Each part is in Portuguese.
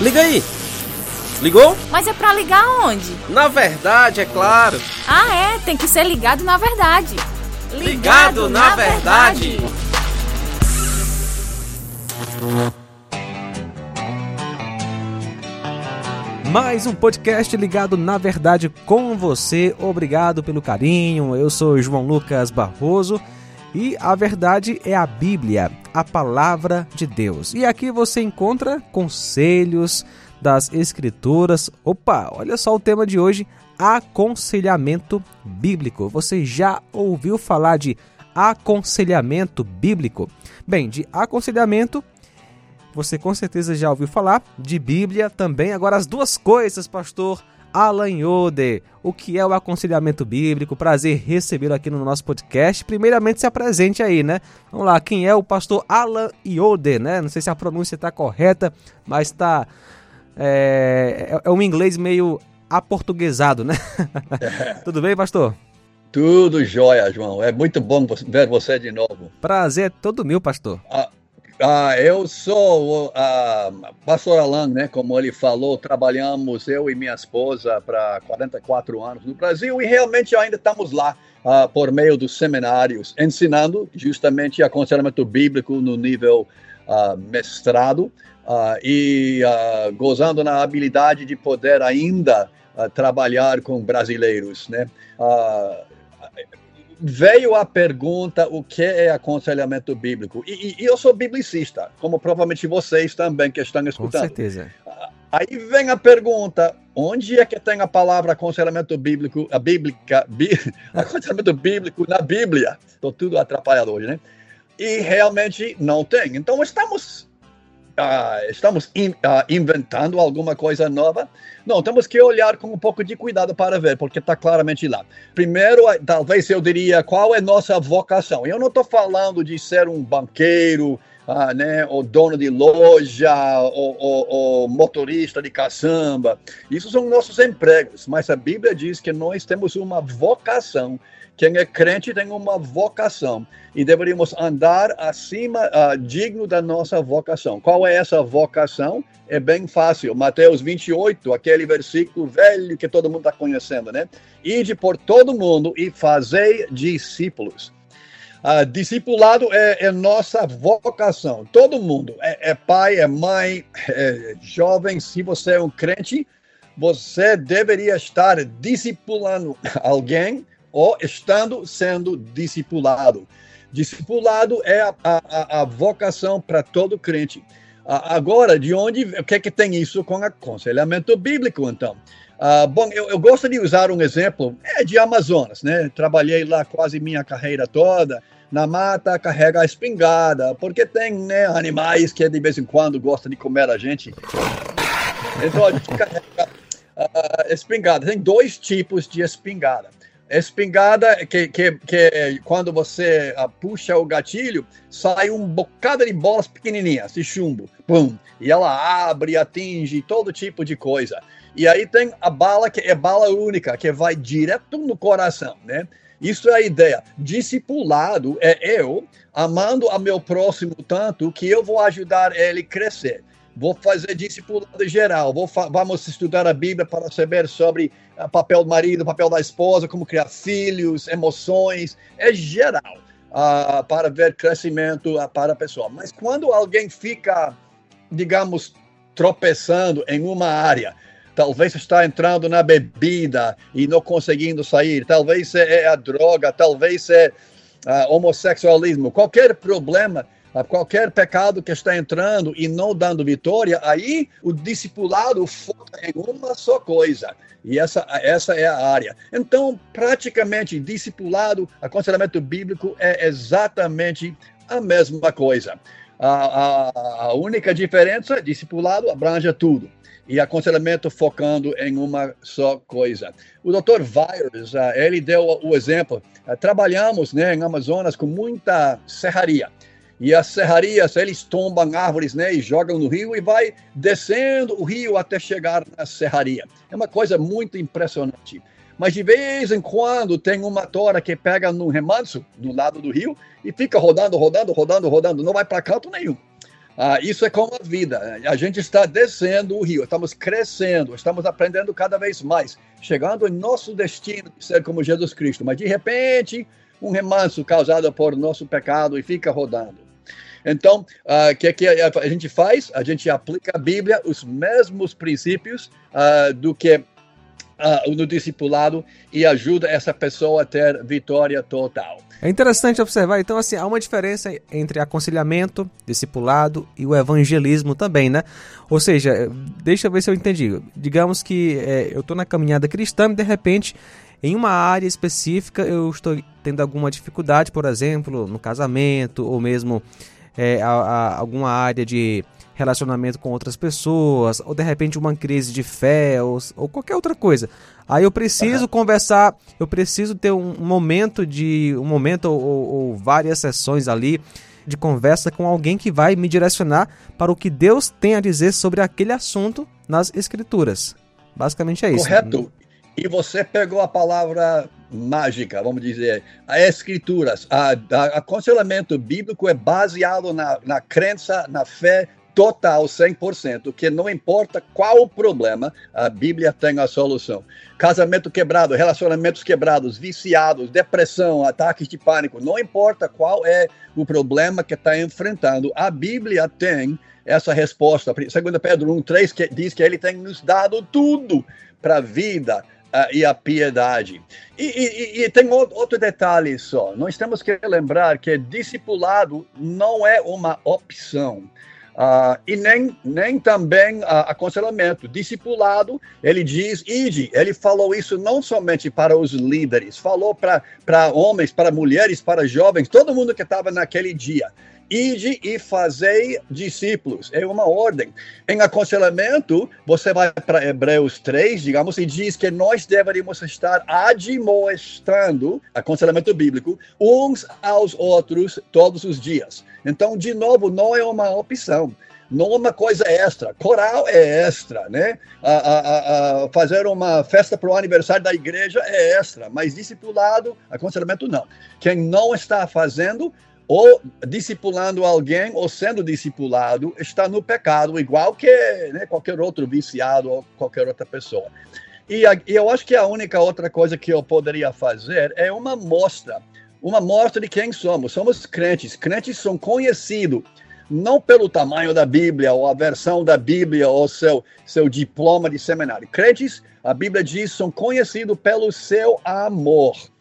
Liga aí! Ligou? Mas é pra ligar onde? Na verdade, é claro. Ah, é, tem que ser ligado na verdade. Ligado, ligado na, na, verdade. verdade. Mais um podcast ligado na verdade com você. Obrigado pelo carinho. Eu sou João Lucas Barroso e a verdade é a Bíblia, a palavra de Deus. E aqui você encontra conselhos das escrituras. Opa, olha só o tema de hoje: aconselhamento bíblico. Você já ouviu falar de aconselhamento bíblico? Bem, de aconselhamento você com certeza já ouviu falar de Bíblia também. Agora, as duas coisas, pastor Alan Yoder. O que é o aconselhamento bíblico? Prazer recebê-lo aqui no nosso podcast. Primeiramente, se apresente aí, né? Vamos lá, quem é o pastor Alan Yoder, né? Não sei se a pronúncia está correta, mas está. É, é, um inglês meio aportuguesado, né? Tudo bem, pastor? Tudo jóia, João. É muito bom ver você de novo. Prazer é todo meu, pastor. Ah, ah, eu sou o ah, pastor Alan, né? Como ele falou, trabalhamos eu e minha esposa para 44 anos no Brasil e realmente ainda estamos lá ah, por meio dos seminários, ensinando justamente aconselhamento bíblico no nível ah, mestrado ah, e ah, gozando na habilidade de poder ainda trabalhar com brasileiros, né? Veio a pergunta o que é aconselhamento bíblico. E, e, eu sou biblicista, como provavelmente vocês também que estão escutando. Com certeza. Ah, aí vem a pergunta: onde é que tem a palavra aconselhamento bíblico, a bíblica, bí, aconselhamento bíblico na Bíblia? Estou tudo atrapalhado hoje, né? E realmente não tem. Então estamos uh, estamos in, uh, inventando alguma coisa nova. Não, temos que olhar com um pouco de cuidado para ver, porque está claramente lá. Primeiro, talvez eu diria qual é nossa vocação. Eu não estou falando de ser um banqueiro, uh, né, ou dono de loja, ou, ou, ou motorista de caçamba. Isso são nossos empregos, mas a Bíblia diz que nós temos uma vocação quem é crente tem uma vocação e deveríamos andar acima, uh, digno da nossa vocação. Qual é essa vocação? É bem fácil. Mateus 28, aquele versículo velho que todo mundo está conhecendo, né? Ide por todo mundo e fazei discípulos. Uh, discipulado é, é, nossa vocação. Todo mundo é, é pai, é mãe, é jovem. Se você é um crente, você deveria estar discipulando alguém ou estando sendo discipulado. Discipulado é a, a, a vocação para todo crente. Agora, de onde, o que é que tem isso com aconselhamento bíblico, então? Ah, bom, eu, eu, gosto de usar um exemplo é de Amazonas, né? Trabalhei lá quase minha carreira toda. Na mata, carrega a espingarda, porque tem né, animais que de vez em quando gostam de comer a gente. Então a gente carrega a espingarda. Tem dois tipos de espingarda espingarda que, que, que quando você uh, puxa o gatilho, sai um bocado de bolas pequenininhas de chumbo. Pum! E ela abre, atinge todo tipo de coisa. E aí tem a bala que é bala única, que vai direto no coração, né? Isso é a ideia. Discipulado é eu amando a meu próximo tanto que eu vou ajudar ele crescer vou fazer discipulado geral, vou vamos estudar a Bíblia para saber sobre o papel do marido, o papel da esposa, como criar filhos, emoções, é geral, uh, para ver crescimento uh, para a pessoa. Mas quando alguém fica, digamos, tropeçando em uma área, talvez está entrando na bebida e não conseguindo sair, talvez é a droga, talvez é uh, homossexualismo, qualquer problema, a qualquer pecado que está entrando e não dando vitória, aí o discipulado foca em uma só coisa. E essa, essa é a área. Então, praticamente, discipulado, aconselhamento bíblico é exatamente a mesma coisa. A, a, a única diferença, discipulado abrange tudo e aconselhamento focando em uma só coisa. O Dr. Virus, ah, ele deu o exemplo. Ah, trabalhamos né, em Amazonas com muita serraria. E as serrarias, eles tombam árvores né, e jogam no rio e vai descendo o rio até chegar na serraria. É uma coisa muito impressionante. Mas de vez em quando tem uma tora que pega no remanso, no lado do rio, e fica rodando, rodando, rodando, rodando, não vai para canto nenhum. Ah, isso é como a vida. A gente está descendo o rio, estamos crescendo, estamos aprendendo cada vez mais, chegando em nosso destino de ser como Jesus Cristo. Mas de repente, um remanso causado por nosso pecado e fica rodando. Então, o uh, que, que a gente faz? A gente aplica a Bíblia, os mesmos princípios uh, do que uh, no discipulado e ajuda essa pessoa a ter vitória total. É interessante observar, então, assim, há uma diferença entre aconselhamento, discipulado e o evangelismo também, né? Ou seja, deixa eu ver se eu entendi. Digamos que é, eu estou na caminhada cristã e, de repente, em uma área específica eu estou tendo alguma dificuldade, por exemplo, no casamento ou mesmo é, a, a, alguma área de relacionamento com outras pessoas, ou de repente uma crise de fé, ou, ou qualquer outra coisa. Aí eu preciso uhum. conversar, eu preciso ter um momento de. um momento ou, ou várias sessões ali de conversa com alguém que vai me direcionar para o que Deus tem a dizer sobre aquele assunto nas escrituras. Basicamente é isso. Correto. E você pegou a palavra mágica, vamos dizer, as escrituras, a, a, aconselhamento bíblico é baseado na, na crença, na fé total, 100%, que não importa qual o problema, a Bíblia tem a solução. Casamento quebrado, relacionamentos quebrados, viciados, depressão, ataques de pânico, não importa qual é o problema que está enfrentando, a Bíblia tem essa resposta. Segundo Pedro 1,3 que diz que ele tem nos dado tudo para a vida, uh, e a piedade. E, e, e, tem outro detalhe só: nós temos que lembrar que discipulado não é uma opção. Uh, e nem, nem também uh, aconselhamento. Discipulado, ele diz, ide, ele falou isso não somente para os líderes, falou para homens, para mulheres, para jovens, todo mundo que estava naquele dia. Ide e fazei discípulos. É uma ordem. Em aconselhamento, você vai para Hebreus 3, digamos, e diz que nós deveríamos estar admoestando, aconselhamento bíblico, uns aos outros todos os dias. Então, de novo, não é uma opção não é uma coisa extra. Coral é extra, né? A, a, a fazer uma festa para o aniversário da igreja é extra, mas discipulado, aconselhamento não. Quem não está fazendo, ou discipulando alguém ou sendo discipulado está no pecado, igual que né, qualquer outro viciado ou qualquer outra pessoa. E, a, e eu acho que a única outra coisa que eu poderia fazer é uma mostra, uma mostra de quem somos. Somos crentes. Crentes são conhecidos não pelo tamanho da Bíblia ou a versão da Bíblia ou seu seu diploma de seminário. Crentes, a Bíblia diz, são conhecidos pelo seu amor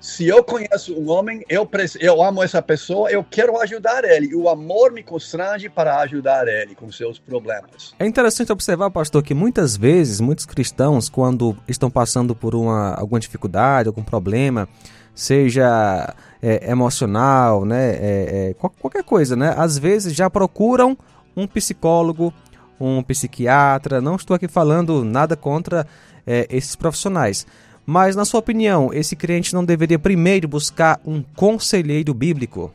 se eu conheço um homem, eu, eu amo essa pessoa, eu quero ajudar ele. O amor me constrange para ajudar ele com seus problemas. É interessante observar, pastor, que muitas vezes, muitos cristãos, quando estão passando por uma, alguma dificuldade, algum problema, seja é, emocional, né, é, é, qualquer coisa, né, às vezes já procuram um psicólogo, um psiquiatra. Não estou aqui falando nada contra é, esses profissionais mas, na sua opinião, esse crente não deveria primeiro buscar um conselheiro bíblico?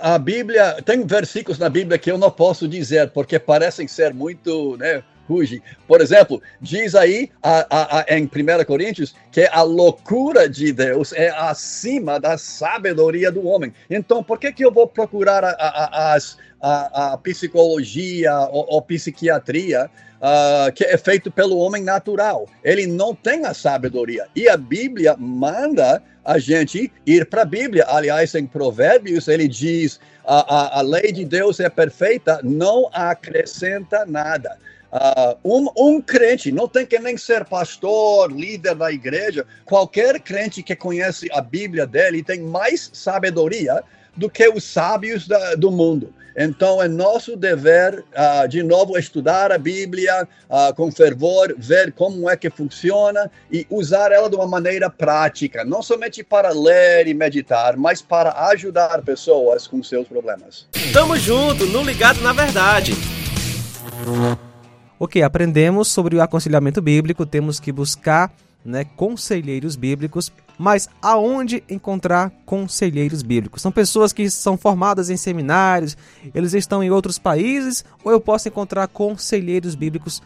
A Bíblia, tem versículos na Bíblia que eu não posso dizer, porque parecem ser muito, né, ruge. Por exemplo, diz aí a, a, a, em 1 Coríntios que a loucura de Deus é acima da sabedoria do homem. Então, por que, que eu vou procurar a, a psicologia ou, ou psiquiatria uh, que é feito pelo homem natural. Ele não tem a sabedoria. E a Bíblia manda a gente ir para a Bíblia. Aliás, em Provérbios, ele diz: a, a, a lei de Deus é perfeita, não acrescenta nada. Uh, um, um, crente, não tem que nem ser pastor, líder da igreja, qualquer crente que conhece a Bíblia dele tem mais sabedoria do que os sábios da, do mundo. Então, é nosso dever, uh, de novo, estudar a Bíblia uh, com fervor, ver como é que funciona e usar ela de uma maneira prática, não somente para ler e meditar, mas para ajudar pessoas com seus problemas. Tamo junto, no Ligado na Verdade. Ok, aprendemos sobre o aconselhamento bíblico, temos que buscar né, conselheiros bíblicos, mas aonde encontrar conselheiros bíblicos? São pessoas que são formadas em seminários, eles estão em outros países, ou eu posso encontrar conselheiros bíblicos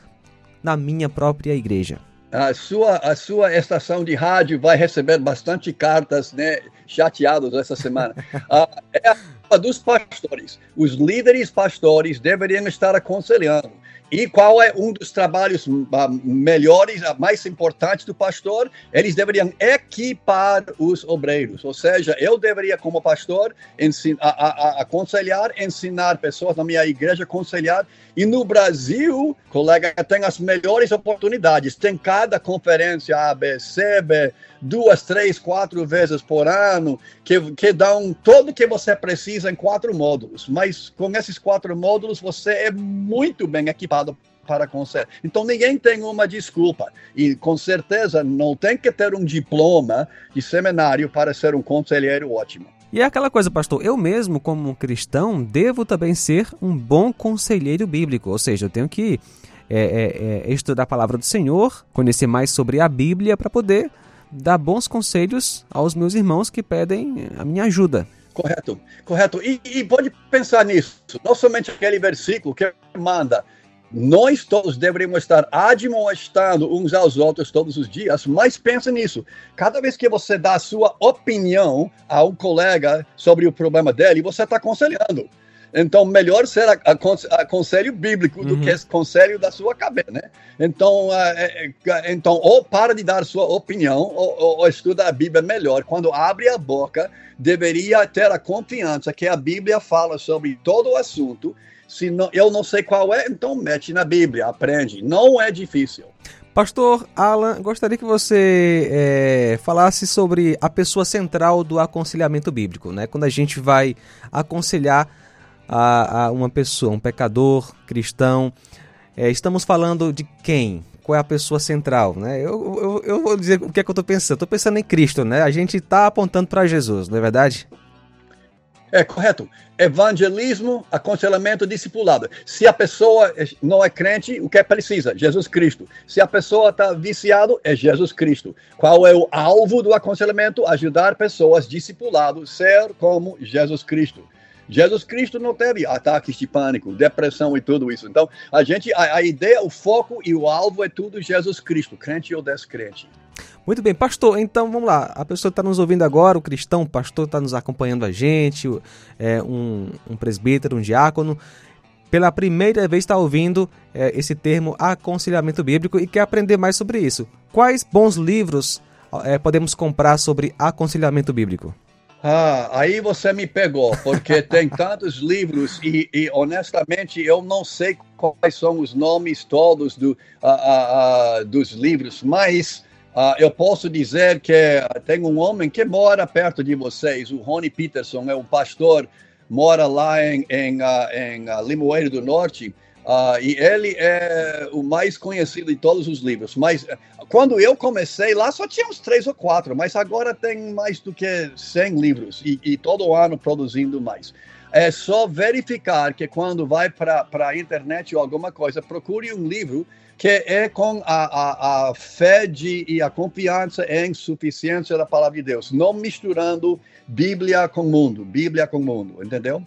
na minha própria igreja? a sua, a sua estação de rádio vai receber bastante cartas né, chateadas essa semana. uh, é a dos pastores. Os líderes pastores deveriam estar aconselhando. E qual é um dos trabalhos ah, melhores, ah, mais importantes do pastor? Eles deveriam equipar os obreiros. Ou seja, eu deveria, como pastor, ensinar, a, a, aconselhar, ensinar pessoas na minha igreja, aconselhar. E no Brasil, colega, tem as melhores oportunidades. Tem cada conferência A, B, C, B, duas, três, quatro vezes por ano, que, que dão tudo que você precisa em quatro módulos. Mas com esses quatro módulos, você é muito bem equipado para conselho. Então ninguém tem uma desculpa. E com certeza não tem que ter um diploma de seminário para ser um conselheiro ótimo. E é aquela coisa, pastor, eu mesmo, como cristão, devo também ser um bom conselheiro bíblico, ou seja, eu tenho que é, é, é, estudar a palavra do Senhor, conhecer mais sobre a Bíblia para poder dar bons conselhos aos meus irmãos que pedem a minha ajuda. Correto, correto. E, e pode pensar nisso, não somente aquele versículo que manda, nós todos deveríamos estar admoestando uns aos outros todos os dias, mas pensa nisso. Cada vez que você dá a sua opinião a um colega sobre o problema dele, você está aconselhando. Então, melhor ser a, a, a conselho bíblico do uhum. que conselho da sua cabeça, né? Então, é, é, então, ou para de dar sua opinião, ou, ou, ou, estuda a Bíblia melhor. Quando abre a boca, deveria ter a confiança que a Bíblia fala sobre todo o assunto. Se não, eu não sei qual é, então mete na Bíblia, aprende. Não é difícil. Pastor Alan, gostaria que você é, falasse sobre a pessoa central do aconselhamento bíblico, né? Quando a gente vai aconselhar a, a uma pessoa, um pecador cristão. É, estamos falando de quem? Qual é a pessoa central? Né? Eu, eu, eu vou dizer o que é que eu estou pensando. Estou pensando em Cristo, né? A gente está apontando para Jesus, não é verdade? É correto. Evangelismo, aconselhamento, discipulado. Se a pessoa não é crente, o que é precisa? Jesus Cristo. Se a pessoa está viciado, é Jesus Cristo. Qual é o alvo do aconselhamento? Ajudar pessoas discipuladas ser como Jesus Cristo. Jesus Cristo não teve ataques de pânico, depressão e tudo isso. Então, a gente, a, a ideia, o foco e o alvo é tudo Jesus Cristo, crente ou descrente. Muito bem, pastor, então vamos lá. A pessoa está nos ouvindo agora, o cristão, o pastor está nos acompanhando a gente, é, um, um presbítero, um diácono pela primeira vez está ouvindo é, esse termo aconselhamento bíblico e quer aprender mais sobre isso. Quais bons livros é, podemos comprar sobre aconselhamento bíblico? Ah, aí você me pegou, porque tem tantos livros e, e, honestamente eu não sei quais são os nomes todos do, uh, uh, uh, dos livros, mas eu posso dizer que tem um homem que mora perto de vocês, o Rony Peterson, é um pastor, mora lá em, em, em Limoeiro do Norte, Uh, e ele é o mais conhecido de todos os livros. Mas eh, quando eu comecei lá, só tinha uns três ou quatro, mas agora tem mais do que 100 livros e, e todo ano produzindo mais. É só verificar que quando vai para a internet ou alguma coisa, procure um livro que é com a, a, a fé de, e a confiança em suficiência da palavra de Deus, não misturando Bíblia com mundo, Bíblia com mundo, entendeu?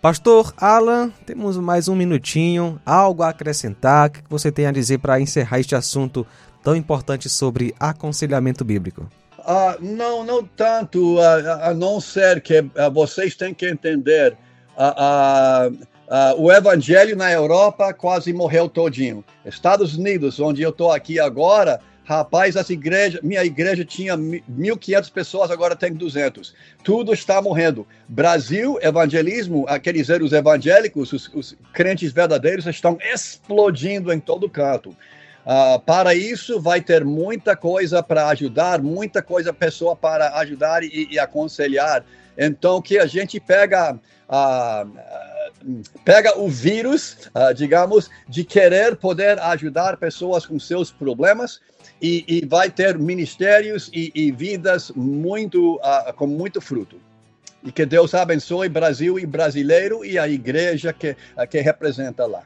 Pastor Alan, temos mais um minutinho, algo a acrescentar, que você tem a dizer para encerrar este assunto tão importante sobre aconselhamento bíblico? Uh, não, não tanto, uh, a não ser que uh, vocês têm que entender, o evangelho na Europa quase morreu todinho. Estados Unidos, onde eu estou aqui agora, Rapaz, essa igreja, minha igreja tinha 1.500 pessoas, agora tem 200. Tudo está morrendo. Brasil, evangelismo, quer dizer, os evangélicos, os, os crentes verdadeiros estão explodindo em todo canto. Uh, para isso, vai ter muita coisa para ajudar, muita coisa pessoa para ajudar e, e aconselhar. Então, que a gente pega, uh, pega o vírus, uh, digamos, de querer poder ajudar pessoas com seus problemas e, e vai ter ministérios e, e vidas muito uh, com muito fruto. E que Deus abençoe Brasil e brasileiro e a igreja que, uh, que representa lá.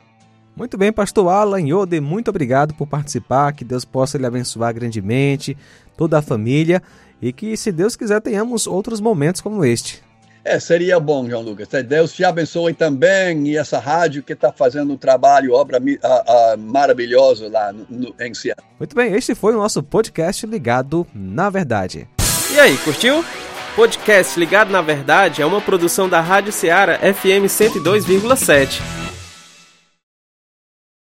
Muito bem, pastor Alan Yode, muito obrigado por participar, que Deus possa lhe abençoar grandemente, toda a família, e que, se Deus quiser, tenhamos outros momentos como este. É, seria bom, João Lucas. Deus te abençoe também e essa rádio que está fazendo um trabalho, obra a, a, maravilhoso lá no, no, em Seattle. Muito bem, este foi o nosso podcast ligado na verdade. E aí, curtiu? Podcast Ligado na Verdade é uma produção da Rádio Ceará FM 102,7.